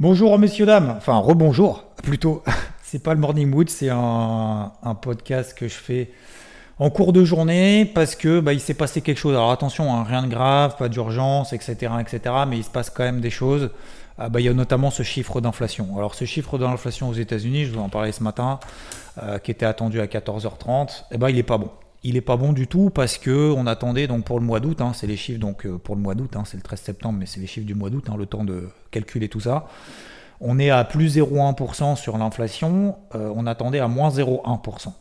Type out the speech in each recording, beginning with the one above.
Bonjour messieurs dames, enfin rebonjour plutôt. C'est pas le morning mood, c'est un, podcast que je fais en cours de journée parce que bah, il s'est passé quelque chose. Alors attention, hein, rien de grave, pas d'urgence, etc., etc. Mais il se passe quand même des choses. Ah, bah, il y a notamment ce chiffre d'inflation. Alors ce chiffre d'inflation aux États-Unis, je vous en parlais ce matin, euh, qui était attendu à 14h30. Eh ben il est pas bon. Il est pas bon du tout parce que on attendait donc pour le mois d'août, hein, c'est les chiffres donc euh, pour le mois d'août, hein, c'est le 13 septembre, mais c'est les chiffres du mois d'août, hein, le temps de calculer tout ça. On est à plus 0,1% sur l'inflation, euh, on attendait à moins 0,1%.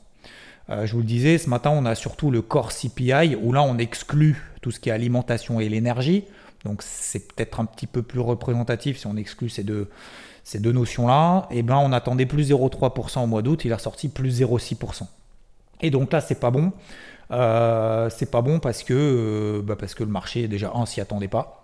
Euh, je vous le disais, ce matin, on a surtout le core CPI, où là, on exclut tout ce qui est alimentation et l'énergie. Donc, c'est peut-être un petit peu plus représentatif si on exclut ces deux, notions-là. Et eh ben, on attendait plus 0,3% au mois d'août, il est ressorti plus 0,6%. Et donc là, c'est pas bon. Euh, c'est pas bon parce que, euh, bah parce que le marché, déjà, un, s'y attendait pas.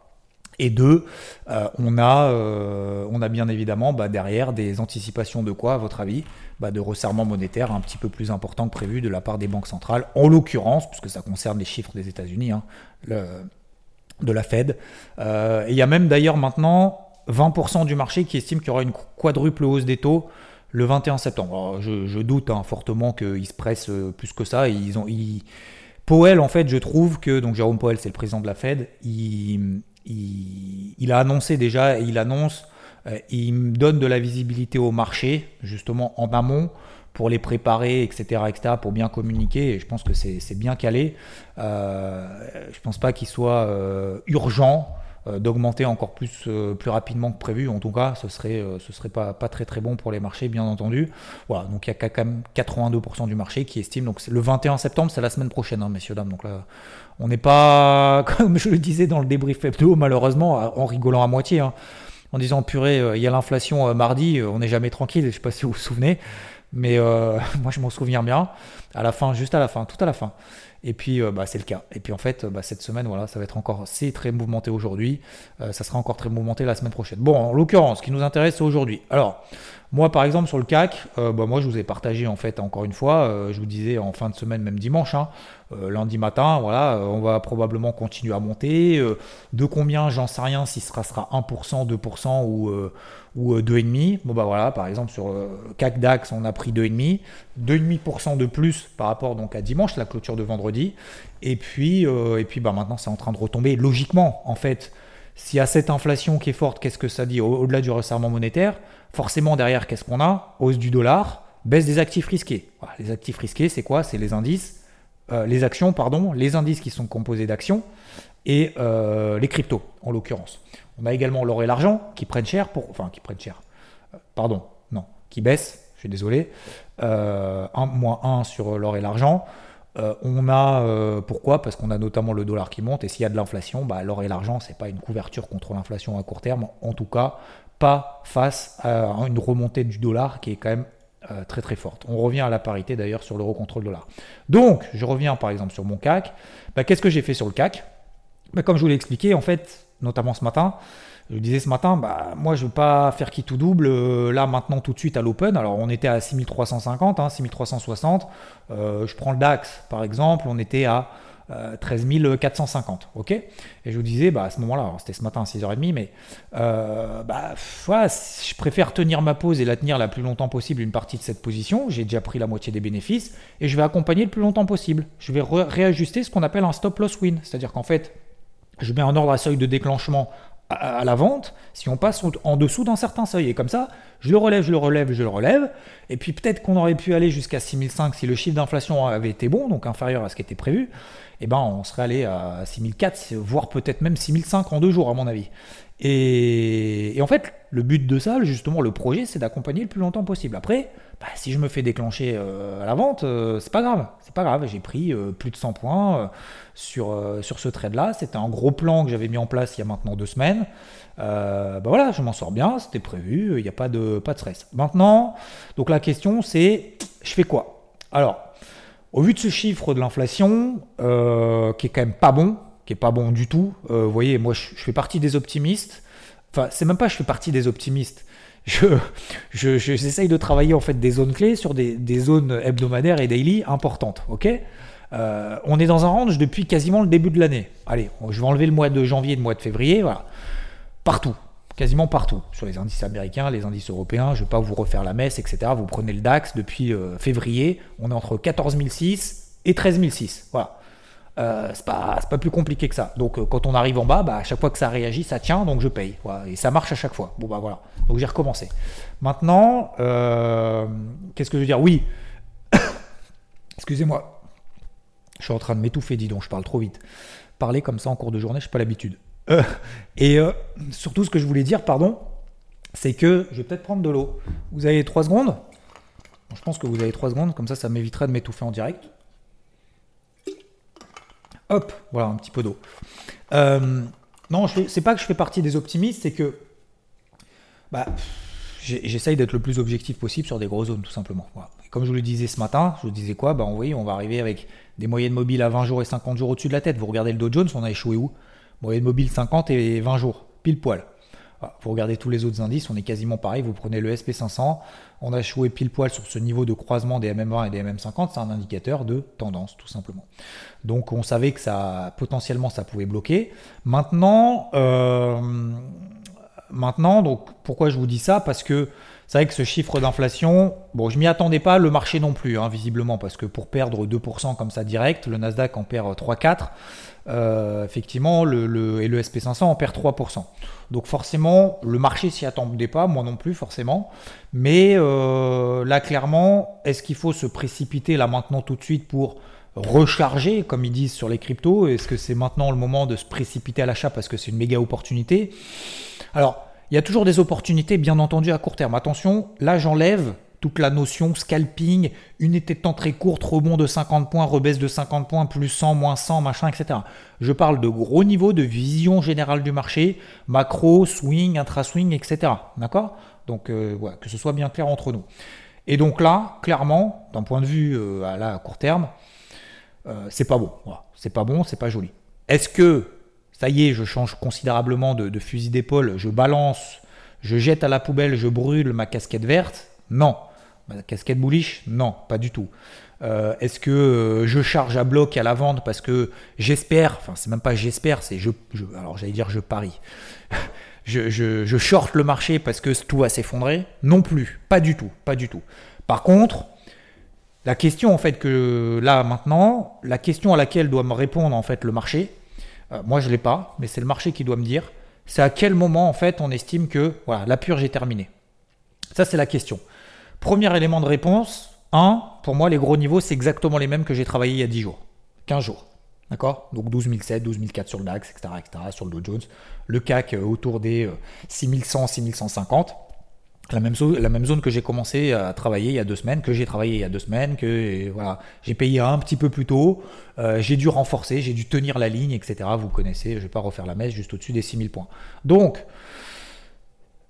Et deux, euh, on, a, euh, on a bien évidemment bah, derrière des anticipations de quoi, à votre avis? Bah, De resserrement monétaire un petit peu plus important que prévu de la part des banques centrales, en l'occurrence, puisque ça concerne les chiffres des États-Unis, hein, de la Fed. Et il y a même d'ailleurs maintenant 20% du marché qui estime qu'il y aura une quadruple hausse des taux le 21 septembre. je, doute hein, fortement qu'ils se pressent plus que ça. Ils ont, Powell, en fait, je trouve que, donc Jérôme Powell, c'est le président de la Fed, il a annoncé déjà, il annonce, euh, il donne de la visibilité au marché, justement en amont, pour les préparer, etc., etc., pour bien communiquer. Et je pense que c'est bien calé. Euh, je ne pense pas qu'il soit euh, urgent d'augmenter encore plus, plus rapidement que prévu. En tout cas, ce serait, ce serait pas, pas très très bon pour les marchés, bien entendu. Voilà, donc il y a quand même 82% du marché qui estime. Donc le 21 septembre, c'est la semaine prochaine, hein, messieurs, dames. Donc là, on n'est pas, comme je le disais dans le débrief hebdo, malheureusement, en rigolant à moitié, hein, en disant purée, euh, il y a l'inflation euh, mardi, euh, on n'est jamais tranquille, je ne sais pas si vous vous souvenez, mais moi je m'en souviens bien, à la fin, juste à la fin, tout à la fin. Et puis bah, c'est le cas. Et puis en fait, bah, cette semaine, voilà, ça va être encore, c'est très mouvementé aujourd'hui, ça sera encore très mouvementé la semaine prochaine. Bon, en l'occurrence, ce qui nous intéresse, c'est aujourd'hui. Alors, moi, par exemple, sur le CAC, bah, moi, je vous ai partagé, en fait, encore une fois, je vous disais en fin de semaine, même dimanche, hein, euh, lundi matin, voilà, euh, on va probablement continuer à monter. Euh, de combien, j'en sais rien, si ce sera, 1%, 2% ou, ou 2,5%. Bon bah voilà, par exemple sur CAC DAX, on a pris 2,5%, 2,5% de plus par rapport donc à dimanche, la clôture de vendredi. Et puis, et puis bah maintenant c'est en train de retomber. Logiquement, en fait, s'il y a cette inflation qui est forte, qu'est-ce que ça dit au-delà du resserrement monétaire? Forcément derrière, qu'est-ce qu'on a? Hausse du dollar, baisse des actifs risqués. les actifs risqués, c'est quoi? C'est les indices euh, les actions, pardon, les indices qui sont composés d'actions et euh, les cryptos en l'occurrence. On a également l'or et l'argent qui prennent cher pour, enfin qui prennent cher, euh, pardon, non, qui baissent. Je suis désolé. un, moins 1 sur l'or et l'argent. on a pourquoi? Parce qu'on a notamment le dollar qui monte et s'il y a de l'inflation, bah, l'or et l'argent c'est pas une couverture contre l'inflation à court terme. En tout cas, pas face à une remontée du dollar qui est quand même euh, très très forte. On revient à la parité d'ailleurs sur l'euro contre le dollar. Donc, je reviens par exemple sur mon CAC. Bah, qu'est-ce que j'ai fait sur le CAC? Bah, Comme je vous l'ai expliqué, en fait, notamment ce matin, je disais ce matin, bah, moi je ne veux pas faire qui tout double euh, là maintenant tout de suite à l'open. Alors on était à 6350, hein, 6360. Euh, je prends le DAX par exemple, on était à 13 euh, 450. ok? Et je vous disais, bah, à ce moment-là, c'était ce matin à 6h30, mais euh, bah, je préfère tenir ma pause et la tenir la plus longtemps possible, une partie de cette position. J'ai déjà pris la moitié des bénéfices et je vais accompagner le plus longtemps possible. Je vais réajuster ce qu'on appelle un stop loss win. C'est-à-dire qu'en fait, je mets un ordre à seuil de déclenchement à, la vente si on passe en dessous d'un certain seuil. Et comme ça, Je le relève, je le relève, je le relève. Et puis peut-être qu'on aurait pu aller jusqu'à 6005 si le chiffre d'inflation avait été bon, donc inférieur à ce qui était prévu. Eh ben, on serait allé à 6004, voire peut-être même 6005 en deux jours, à mon avis. Et, en fait, le but de ça, justement, le projet, c'est d'accompagner le plus longtemps possible. Après, bah, si je me fais déclencher euh, à la vente, euh, c'est pas grave. C'est pas grave. J'ai pris euh, plus de 100 points sur, sur ce trade-là. C'était un gros plan que j'avais mis en place il y a maintenant deux semaines. bah voilà, je m'en sors bien. C'était prévu. Il n'y a pas de, pas de stress. Maintenant, donc la question, c'est je fais quoi? Alors, au vu de ce chiffre de l'inflation, qui est quand même pas bon, qui est pas bon du tout. Euh, vous voyez, moi, je, fais partie des optimistes. Enfin, c'est même pas je fais partie des optimistes. Je, j'essaye de travailler en fait des zones clés sur des, zones hebdomadaires et daily importantes. Ok? Euh, On est dans un range depuis quasiment le début de l'année. Allez, je vais enlever le mois de janvier et le mois de février. Voilà, partout, quasiment partout, sur les indices américains, les indices européens. Je vais pas vous refaire la messe, etc. Vous prenez le DAX depuis euh, février, on est entre 14 006 et 13 006. Voilà. Euh, c'est pas, plus compliqué que ça. Donc euh, quand on arrive en bas, bah, à chaque fois que ça réagit, ça tient, donc je paye. Et ça marche à chaque fois. Bon bah voilà. Donc j'ai recommencé. Maintenant, euh, qu'est-ce que je veux dire? Oui. Excusez-moi. Je suis en train de m'étouffer, dis donc, je parle trop vite. Parler comme ça en cours de journée, je n'ai pas l'habitude. et surtout, ce que je voulais dire, pardon, c'est que je vais peut-être prendre de l'eau. Vous avez 3 secondes? Je pense que vous avez 3 secondes, comme ça, ça m'éviterait de m'étouffer en direct. Hop, voilà un petit peu d'eau. Euh, non, c'est pas que je fais partie des optimistes, c'est que bah, j'essaye d'être le plus objectif possible sur des grosses zones, tout simplement. comme je vous le disais ce matin, je vous disais quoi? Bah, voyez, on va arriver avec des moyennes mobiles à 20 jours et 50 jours au-dessus de la tête. Vous regardez le Dow Jones, on a échoué où? Moyenne mobile 50 et 20 jours, pile poil. Vous regardez tous les autres indices, on est quasiment pareil. Vous prenez le SP500, on a échoué pile poil sur ce niveau de croisement des MM20 et des MM50, c'est un indicateur de tendance tout simplement. Donc on savait que ça potentiellement ça pouvait bloquer. Maintenant, euh, maintenant donc pourquoi je vous dis ça? Parce que c'est vrai que ce chiffre d'inflation, bon, je m'y attendais pas, le marché non plus, hein, visiblement, parce que pour perdre 2% comme ça direct, le Nasdaq en perd 3-4. Euh, effectivement, le, et le SP500 en perd 3%. Donc forcément, le marché s'y attendait pas, moi non plus forcément. Mais euh, là, clairement, est-ce qu'il faut se précipiter là maintenant tout de suite pour recharger, comme ils disent sur les cryptos? Est-ce que c'est maintenant le moment de se précipiter à l'achat parce que c'est une méga opportunité? Alors, il y a toujours des opportunités, bien entendu, à court terme. Attention, là j'enlève toute la notion scalping, unité de temps très courte, rebond de 50 points, rebaisse de 50 points, plus 100, moins 100, machin, etc. Je parle de gros niveaux de vision générale du marché, macro, swing, intra-swing, etc. D'accord? Donc euh, que ce soit bien clair entre nous. Et donc là, clairement, d'un point de vue euh, à, court terme, euh, c'est pas bon. C'est pas bon, c'est pas joli. Est-ce que ça y est, je change considérablement de, fusil d'épaule, je balance, je jette à la poubelle, je brûle ma casquette verte Non. Bah, casquette bullish Non, pas du tout. Euh, est-ce que euh, je charge à bloc à la vente parce que j'espère, enfin c'est même pas j'espère, c'est je, alors j'allais dire je parie. je, je, short le marché parce que tout va s'effondrer Non plus, pas du tout, pas du tout. Par contre, la question en fait que là maintenant, la question à laquelle doit me répondre en fait le marché, euh, moi je l'ai pas, mais c'est le marché qui doit me dire, c'est à quel moment en fait on estime que voilà la purge est terminée. Ça c'est la question. Premier élément de réponse, 1, pour moi, les gros niveaux, c'est exactement les mêmes que j'ai travaillé il y a 10 jours, 15 jours. D'accord? Donc 12 007, 12 004 sur le DAX, etc., sur le Dow Jones. Le CAC euh, autour des 6100, euh, 6150. La même, zone, que j'ai commencé à travailler il y a deux semaines, que j'ai travaillé il y a deux semaines, que voilà, j'ai payé un petit peu plus tôt, euh, j'ai dû renforcer, j'ai dû tenir la ligne, etc. Vous connaissez, je ne vais pas refaire la messe, juste au-dessus des 6000 points. Donc,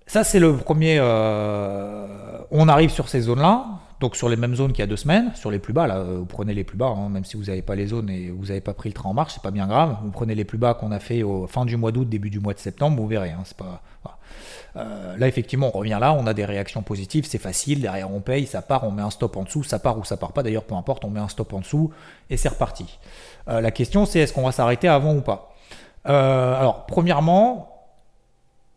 ça, c'est le premier. Euh, on arrive sur ces zones-là, donc sur les mêmes zones qu'il y a deux semaines, sur les plus bas. Là, vous prenez les plus bas, hein, même si vous n'avez pas les zones et vous n'avez pas pris le train en marche, c'est pas bien grave. Vous prenez les plus bas qu'on a fait au fin du mois d'août, début du mois de septembre, vous verrez. Hein, c'est pas. Euh, là, effectivement, on revient là, on a des réactions positives, c'est facile. Derrière, on paye, ça part, on met un stop en dessous, ça part ou ça part pas. D'ailleurs, peu importe, on met un stop en dessous et c'est reparti. Euh, la question, c'est est-ce qu'on va s'arrêter avant ou pas? Alors, premièrement,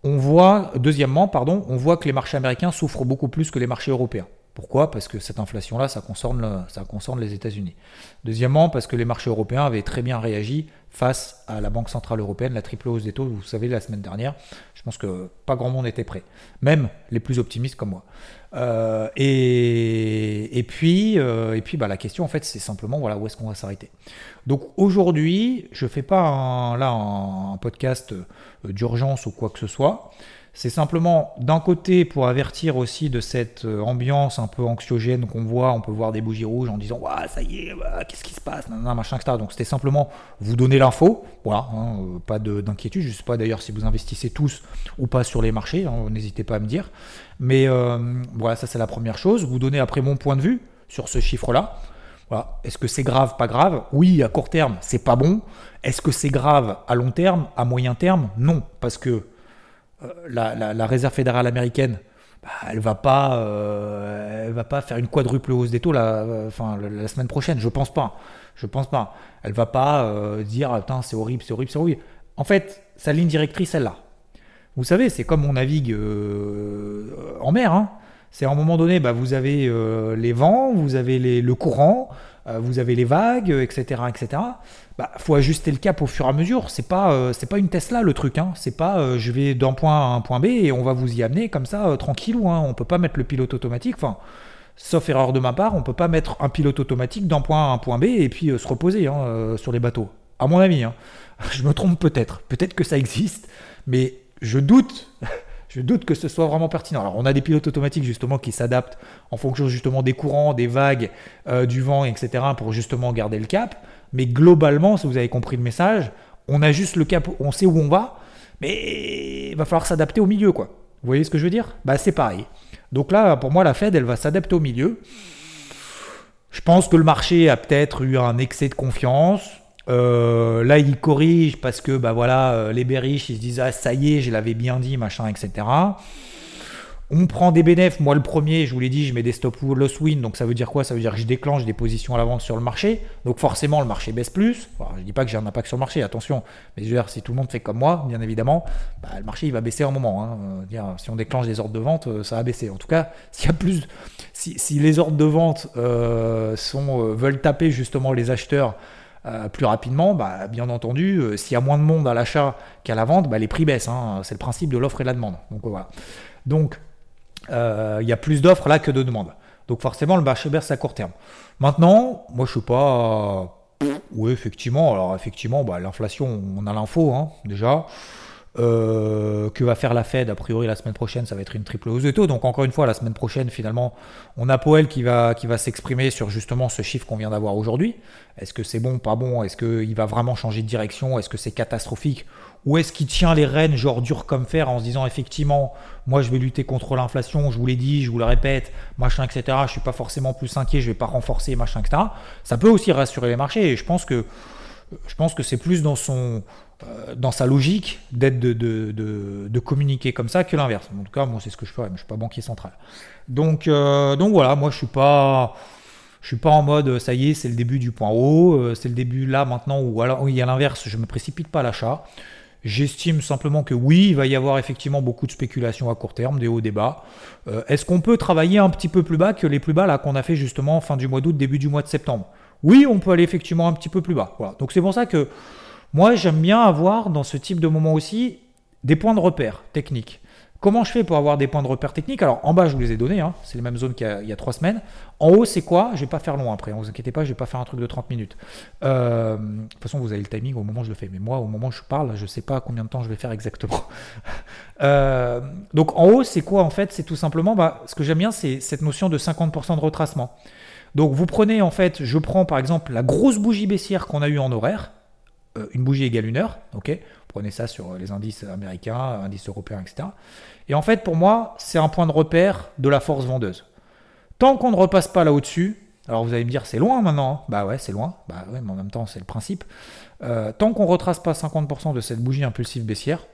on voit, deuxièmement, pardon, on voit que les marchés américains souffrent beaucoup plus que les marchés européens. Pourquoi? Parce que cette inflation-là, ça concerne, ça concerne les États-Unis. Deuxièmement, parce que les marchés européens avaient très bien réagi face à la Banque Centrale Européenne, la triple hausse des taux, vous savez, la semaine dernière. Je pense que pas grand monde était prêt, même les plus optimistes comme moi. Euh, et, puis, euh, bah, la question, en fait, c'est simplement voilà, où est-ce qu'on va s'arrêter? Donc aujourd'hui, je ne fais pas là un podcast d'urgence ou quoi que ce soit. C'est simplement d'un côté pour avertir aussi de cette euh, ambiance un peu anxiogène qu'on voit, on peut voir des bougies rouges en disant ouais, ça y est, qu'est-ce qui se passe, machin, etc. Donc c'était simplement vous donner l'info, voilà, hein, euh, pas d'inquiétude. Je ne sais pas d'ailleurs si vous investissez tous ou pas sur les marchés, hein, n'hésitez pas à me dire. Mais euh, voilà, ça c'est la première chose. Vous donnez après mon point de vue sur ce chiffre-là. Voilà. Est-ce que c'est grave, pas grave? Oui, à court terme, c'est pas bon. Est-ce que c'est grave à long terme, à moyen terme? Non, parce que euh, la, réserve fédérale américaine, bah, elle va pas, euh, elle va pas faire une quadruple hausse des taux la, euh, enfin, la, semaine prochaine. Je pense pas. Je pense pas. Elle va pas dire attends c'est horrible, c'est horrible, c'est horrible. En fait, sa ligne directrice, elle là. Vous savez, c'est comme on navigue en mer. Hein. C'est à un moment donné, bah, vous avez les vents, vous avez le courant, vous avez les vagues, etc., etc bah, faut ajuster le cap au fur et à mesure. C'est pas, euh, c'est pas une Tesla le truc. Hein. C'est pas, euh, je vais d'un point à un point B et on va vous y amener comme ça, euh, tranquillou. Hein. On peut pas mettre le pilote automatique. Enfin, sauf erreur de ma part, on peut pas mettre un pilote automatique d'un point à un point B et puis se reposer hein, sur les bateaux. À mon avis, hein. je me trompe peut-être. Peut-être que ça existe, mais je doute. je doute que ce soit vraiment pertinent. Alors, on a des pilotes automatiques justement qui s'adaptent en fonction justement des courants, des vagues, du vent, etc. pour justement garder le cap. Mais globalement, si vous avez compris le message, on a juste le cap, on sait où on va, mais il va falloir s'adapter au milieu, quoi. Vous voyez ce que je veux dire? Bah c'est pareil. Donc là, pour moi, la Fed, elle va s'adapter au milieu. Je pense que le marché a peut-être eu un excès de confiance. Euh, là, il corrige parce que bah voilà, euh, les bearish, ils se disent ah ça y est, je l'avais bien dit, machin, etc. On prend des bénéfices. Moi, le premier, je vous l'ai dit, je mets des stop loss win. Donc, ça veut dire quoi? Ça veut dire que je déclenche des positions à l'avance sur le marché. Donc, forcément, le marché baisse plus. je ne dis pas que j'ai un impact sur le marché, attention. Mais je veux dire, si tout le monde fait comme moi, bien évidemment, bah, le marché, il va baisser un moment. Hein. Euh, si on déclenche des ordres de vente, ça va baisser. En tout cas, s'il y a plus. Si, les ordres de vente sont, veulent taper justement les acheteurs. Plus rapidement, bah, bien entendu, s'il y a moins de monde à l'achat qu'à la vente, bah, les prix baissent. Hein. C'est le principe de l'offre et de la demande. Donc voilà. Donc euh, il y a plus d'offres là que de demandes. Donc forcément, le marché baisse à court terme. Maintenant, moi je suis pas... Oui, effectivement. Alors effectivement, bah, l'inflation, on a l'info hein, déjà. Euh, que va faire la Fed A priori, la semaine prochaine, ça va être une triple hausse de taux. Donc, encore une fois, la semaine prochaine, finalement, on a Powell qui va, qui va s'exprimer sur justement ce chiffre qu'on vient d'avoir aujourd'hui. Est-ce que c'est bon, pas bon? Est-ce qu'il va vraiment changer de direction? Est-ce que c'est catastrophique? Ou est-ce qu'il tient les rênes, genre dur comme fer, en se disant effectivement, moi je vais lutter contre l'inflation, je vous l'ai dit, je vous le répète, machin, etc. Je suis pas forcément plus inquiet, je vais pas renforcer, machin, etc. Ça peut aussi rassurer les marchés et je pense que, je pense que c'est plus dans son dans sa logique d'être de, de, communiquer comme ça que l'inverse. En tout cas, moi, c'est ce que je fais, mais je suis pas banquier central. Donc, euh, donc voilà, moi, je suis pas, je suis pas en mode, ça y est, c'est le début du point haut, euh, c'est le début là maintenant où, alors, il y a l'inverse, je me précipite pas à l'achat. J'estime simplement que oui, il va y avoir effectivement beaucoup de spéculation à court terme, des hauts, des bas. Est-ce qu'on peut travailler un petit peu plus bas que les plus bas là qu'on a fait justement fin du mois d'août, début du mois de septembre? Oui, on peut aller effectivement un petit peu plus bas. Voilà. Donc c'est pour ça que moi, j'aime bien avoir dans ce type de moment aussi des points de repère techniques. Comment je fais pour avoir des points de repère techniques? Alors en bas, je vous les ai donnés, hein. c'est les mêmes zones qu'il y, a trois semaines. En haut, c'est quoi? Je vais pas faire long après, ne vous inquiétez pas, je vais pas faire un truc de 30 minutes. Euh, de toute façon, vous avez le timing au moment où je le fais, mais moi, au moment où je parle, je ne sais pas combien de temps je vais faire exactement. Euh, donc en haut, c'est quoi en fait? C'est tout simplement, bah, ce que j'aime bien, c'est cette notion de 50% de retracement. Donc vous prenez en fait, je prends par exemple la grosse bougie baissière qu'on a eue en horaire, une bougie égale une heure, ok? Prenez ça sur les indices américains, indices européens, etc. Et en fait, pour moi, c'est un point de repère de la force vendeuse. Tant qu'on ne repasse pas là au-dessus, alors vous allez me dire, c'est loin maintenant. Hein. Bah ouais, c'est loin. Bah ouais, mais en même temps, c'est le principe. Euh, tant qu'on ne retrace pas 50% de cette bougie impulsive baissière,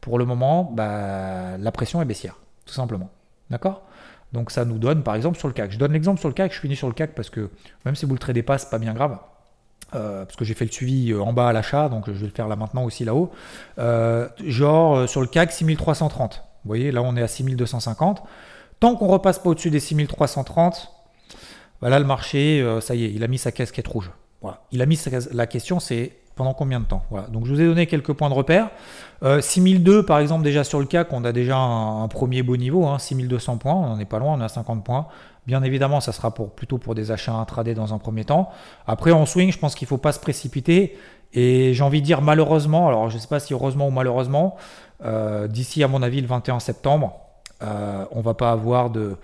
pour le moment, bah, la pression est baissière, tout simplement. D'accord? Donc ça nous donne, par exemple, sur le CAC. Je donne l'exemple sur le CAC, je finis sur le CAC parce que même si vous le tradez pas, c'est pas bien grave. Euh, parce que j'ai fait le suivi euh, en bas à l'achat, donc je vais le faire là maintenant aussi là-haut. Euh, genre sur le CAC 6330. Vous voyez, là on est à 6250. Tant qu'on repasse pas au-dessus des 6330, voilà le marché, ça y est, il a mis sa casquette rouge. Il a mis la question, c'est Pendant combien de temps? Donc je vous ai donné quelques points de repère. 6002 par exemple déjà sur le CAC, on a déjà un, premier beau niveau, hein, 6200 points, on n'en est pas loin, on a 50 points. Bien évidemment, ça sera pour, plutôt pour des achats intraday dans un premier temps. Après, en swing, je pense qu'il ne faut pas se précipiter. Et j'ai envie de dire malheureusement, alors je ne sais pas si heureusement ou malheureusement, euh, d'ici à mon avis le 21 septembre, euh, on ne va pas avoir de,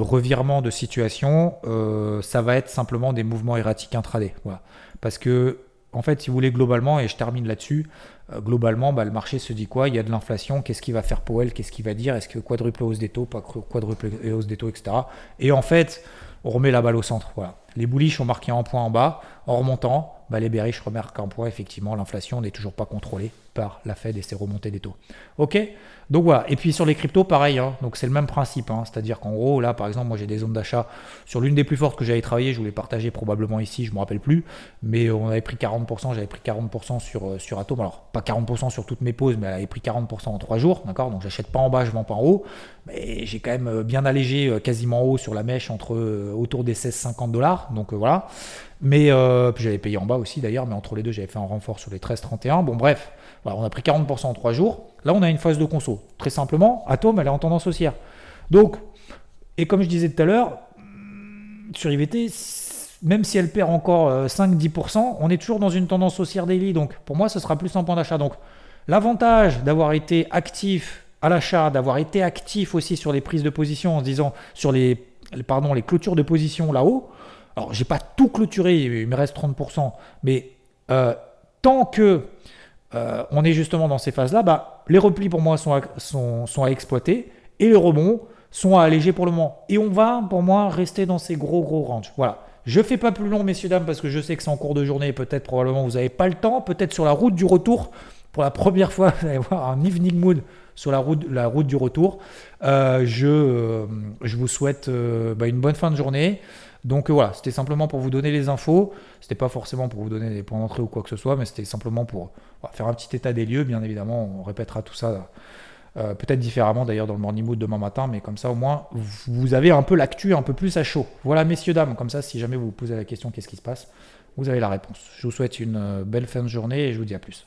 revirement de situation. Euh, ça va être simplement des mouvements erratiques intraday. Voilà. Parce que, en fait, si vous voulez, globalement, et je termine là-dessus, euh, globalement, bah, le marché se dit quoi? Il y a de l'inflation, qu'est-ce qu'il va faire Powell Qu'est-ce qu'il va dire? Est-ce que quadruple hausse des taux, pas quadruple hausse des taux, etc. Et en fait, on remet la balle au centre. Voilà. Les bullish ont marqué un point en bas. En remontant, bah, les bearish remarquent un point. Effectivement, l'inflation n'est toujours pas contrôlée par la Fed et ses remontées des taux. Ok? Donc voilà. Et puis sur les cryptos, pareil. Hein. Donc c'est le même principe. Hein. C'est-à-dire qu'en gros, là, par exemple, moi j'ai des zones d'achat sur l'une des plus fortes que j'avais travaillé. Je vous l'ai partagé probablement ici, je ne me rappelle plus. Mais on avait pris 40%. J'avais pris 40% sur, euh, sur Atom. Alors, pas 40% sur toutes mes pauses, mais elle avait pris 40% en 3 jours. D'accord? Donc j'achète pas en bas, je vends pas en haut. Mais j'ai quand même euh, bien allégé euh, quasiment haut sur la mèche entre autour des 16-50 dollars. Donc voilà. Mais euh, j'avais payé en bas aussi d'ailleurs, mais entre les deux, j'avais fait un renfort sur les 13-31. Bon, bref, voilà, on a pris 40% en 3 jours. Là, on a une phase de conso. Très simplement, Atom, elle est en tendance haussière. Donc, et comme je disais tout à l'heure, sur IVT, même si elle perd encore 5-10%, euh, on est toujours dans une tendance haussière daily. Donc, pour moi, ce sera plus un point d'achat. Donc, l'avantage d'avoir été actif à l'achat, d'avoir été actif aussi sur les prises de position en se disant sur les, pardon, les clôtures de position là-haut, alors, j'ai pas tout clôturé, il me reste 30%, mais euh, tant que euh, on est justement dans ces phases-là, bah, les replis pour moi sont à, sont, à exploiter et les rebonds sont à alléger pour le moment. Et on va, pour moi, rester dans ces gros, gros ranges. Voilà. Je fais pas plus long, messieurs, dames, parce que je sais que c'est en cours de journée. Peut-être, probablement, vous n'avez pas le temps. Peut-être sur la route du retour, pour la première fois, vous allez voir un evening mood sur la route, la route du retour. Euh, je, je vous souhaite bah, une bonne fin de journée. Donc euh, voilà, c'était simplement pour vous donner les infos. C'était pas forcément pour vous donner des points d'entrée ou quoi que ce soit, mais c'était simplement pour faire un petit état des lieux. Bien évidemment, on répétera tout ça euh, peut-être différemment d'ailleurs dans le morning mood demain matin, mais comme ça au moins vous avez un peu l'actu un peu plus à chaud. Voilà, messieurs, dames, comme ça, si jamais vous vous posez la question qu'est-ce qui se passe, vous avez la réponse. Je vous souhaite une euh, belle fin de journée et je vous dis à plus.